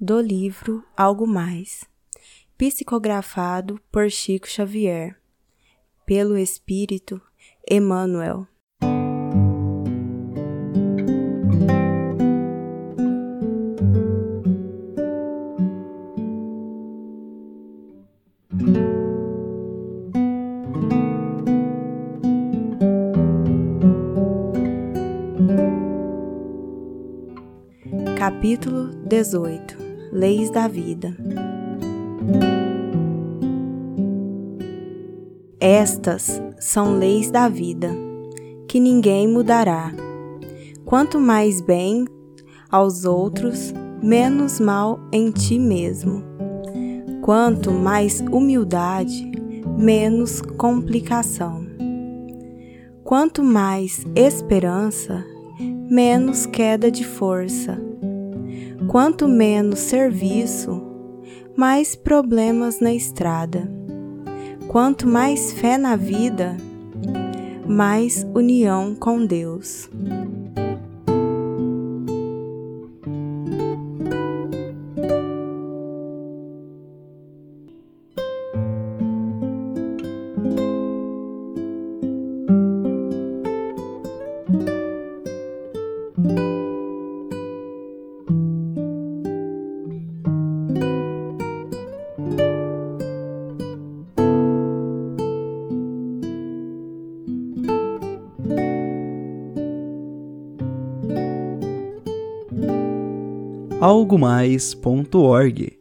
do livro Algo Mais, psicografado por Chico Xavier, pelo Espírito Emmanuel. Capítulo 18 Leis da Vida Estas são leis da vida, que ninguém mudará. Quanto mais bem aos outros, menos mal em ti mesmo. Quanto mais humildade, menos complicação. Quanto mais esperança, menos queda de força Quanto menos serviço, mais problemas na estrada. Quanto mais fé na vida, mais união com Deus. algomais.org.